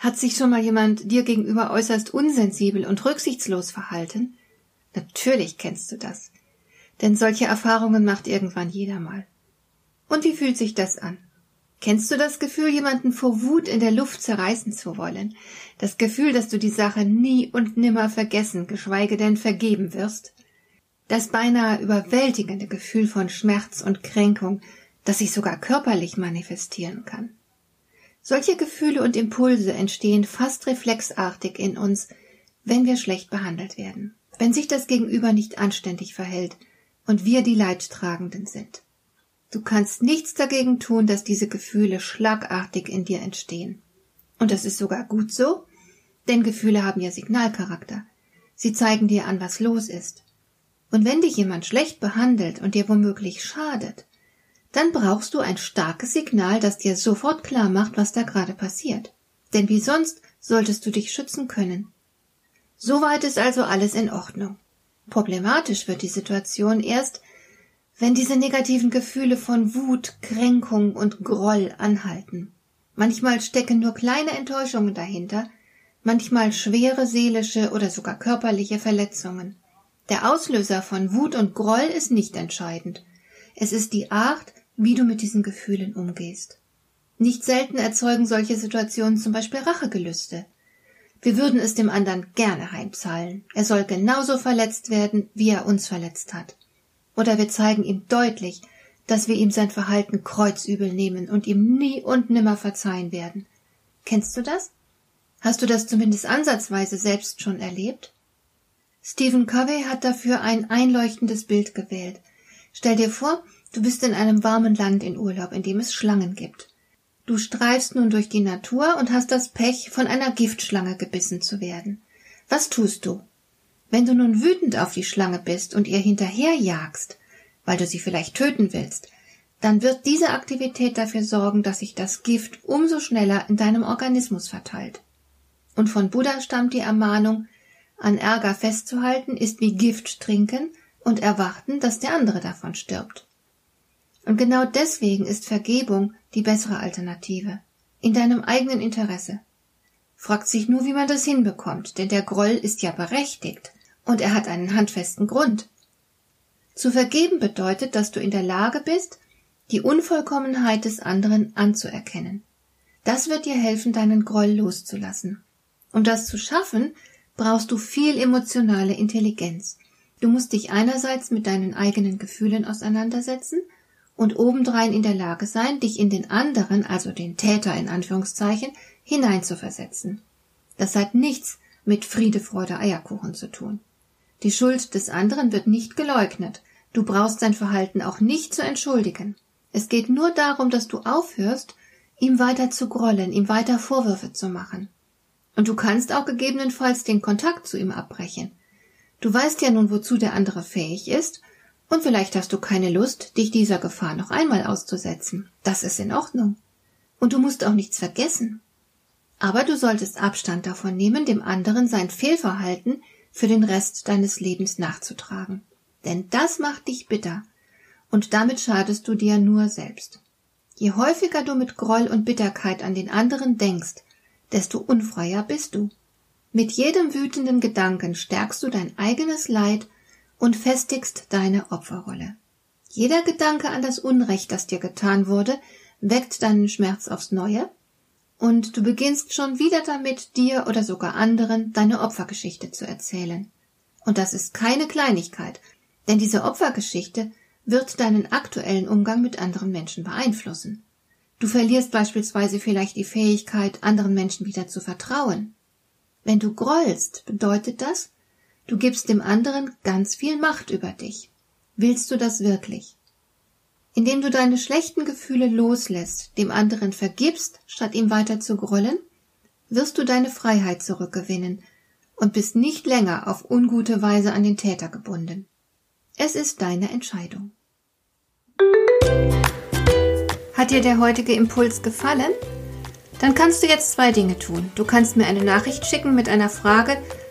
Hat sich schon mal jemand dir gegenüber äußerst unsensibel und rücksichtslos verhalten? Natürlich kennst du das. Denn solche Erfahrungen macht irgendwann jeder mal. Und wie fühlt sich das an? Kennst du das Gefühl, jemanden vor Wut in der Luft zerreißen zu wollen? Das Gefühl, dass du die Sache nie und nimmer vergessen, geschweige denn vergeben wirst? Das beinahe überwältigende Gefühl von Schmerz und Kränkung, das sich sogar körperlich manifestieren kann. Solche Gefühle und Impulse entstehen fast reflexartig in uns, wenn wir schlecht behandelt werden, wenn sich das Gegenüber nicht anständig verhält und wir die Leidtragenden sind. Du kannst nichts dagegen tun, dass diese Gefühle schlagartig in dir entstehen. Und das ist sogar gut so, denn Gefühle haben ja Signalcharakter. Sie zeigen dir an, was los ist. Und wenn dich jemand schlecht behandelt und dir womöglich schadet, dann brauchst du ein starkes Signal, das dir sofort klar macht, was da gerade passiert. Denn wie sonst solltest du dich schützen können. Soweit ist also alles in Ordnung. Problematisch wird die Situation erst, wenn diese negativen Gefühle von Wut, Kränkung und Groll anhalten. Manchmal stecken nur kleine Enttäuschungen dahinter, manchmal schwere seelische oder sogar körperliche Verletzungen. Der Auslöser von Wut und Groll ist nicht entscheidend. Es ist die Art, wie du mit diesen Gefühlen umgehst. Nicht selten erzeugen solche Situationen zum Beispiel Rachegelüste. Wir würden es dem anderen gerne heimzahlen. Er soll genauso verletzt werden, wie er uns verletzt hat. Oder wir zeigen ihm deutlich, dass wir ihm sein Verhalten kreuzübel nehmen und ihm nie und nimmer verzeihen werden. Kennst du das? Hast du das zumindest ansatzweise selbst schon erlebt? Stephen Covey hat dafür ein einleuchtendes Bild gewählt. Stell dir vor, Du bist in einem warmen Land in Urlaub, in dem es Schlangen gibt. Du streifst nun durch die Natur und hast das Pech, von einer Giftschlange gebissen zu werden. Was tust du? Wenn du nun wütend auf die Schlange bist und ihr hinterherjagst, weil du sie vielleicht töten willst, dann wird diese Aktivität dafür sorgen, dass sich das Gift umso schneller in deinem Organismus verteilt. Und von Buddha stammt die Ermahnung, an Ärger festzuhalten ist wie Gift trinken und erwarten, dass der andere davon stirbt. Und genau deswegen ist Vergebung die bessere Alternative. In deinem eigenen Interesse. Fragt sich nur, wie man das hinbekommt, denn der Groll ist ja berechtigt und er hat einen handfesten Grund. Zu vergeben bedeutet, dass du in der Lage bist, die Unvollkommenheit des anderen anzuerkennen. Das wird dir helfen, deinen Groll loszulassen. Um das zu schaffen, brauchst du viel emotionale Intelligenz. Du musst dich einerseits mit deinen eigenen Gefühlen auseinandersetzen und obendrein in der Lage sein, dich in den anderen, also den Täter in Anführungszeichen, hineinzuversetzen. Das hat nichts mit Friede, Freude, Eierkuchen zu tun. Die Schuld des anderen wird nicht geleugnet. Du brauchst sein Verhalten auch nicht zu entschuldigen. Es geht nur darum, dass du aufhörst, ihm weiter zu grollen, ihm weiter Vorwürfe zu machen. Und du kannst auch gegebenenfalls den Kontakt zu ihm abbrechen. Du weißt ja nun, wozu der andere fähig ist und vielleicht hast du keine Lust, dich dieser Gefahr noch einmal auszusetzen. Das ist in Ordnung. Und du musst auch nichts vergessen. Aber du solltest Abstand davon nehmen, dem anderen sein Fehlverhalten für den Rest deines Lebens nachzutragen. Denn das macht dich bitter. Und damit schadest du dir nur selbst. Je häufiger du mit Groll und Bitterkeit an den anderen denkst, desto unfreier bist du. Mit jedem wütenden Gedanken stärkst du dein eigenes Leid und festigst deine Opferrolle. Jeder Gedanke an das Unrecht, das dir getan wurde, weckt deinen Schmerz aufs Neue, und du beginnst schon wieder damit, dir oder sogar anderen deine Opfergeschichte zu erzählen. Und das ist keine Kleinigkeit, denn diese Opfergeschichte wird deinen aktuellen Umgang mit anderen Menschen beeinflussen. Du verlierst beispielsweise vielleicht die Fähigkeit, anderen Menschen wieder zu vertrauen. Wenn du grollst, bedeutet das, Du gibst dem anderen ganz viel Macht über dich. Willst du das wirklich? Indem du deine schlechten Gefühle loslässt, dem anderen vergibst, statt ihm weiter zu grollen, wirst du deine Freiheit zurückgewinnen und bist nicht länger auf ungute Weise an den Täter gebunden. Es ist deine Entscheidung. Hat dir der heutige Impuls gefallen? Dann kannst du jetzt zwei Dinge tun. Du kannst mir eine Nachricht schicken mit einer Frage,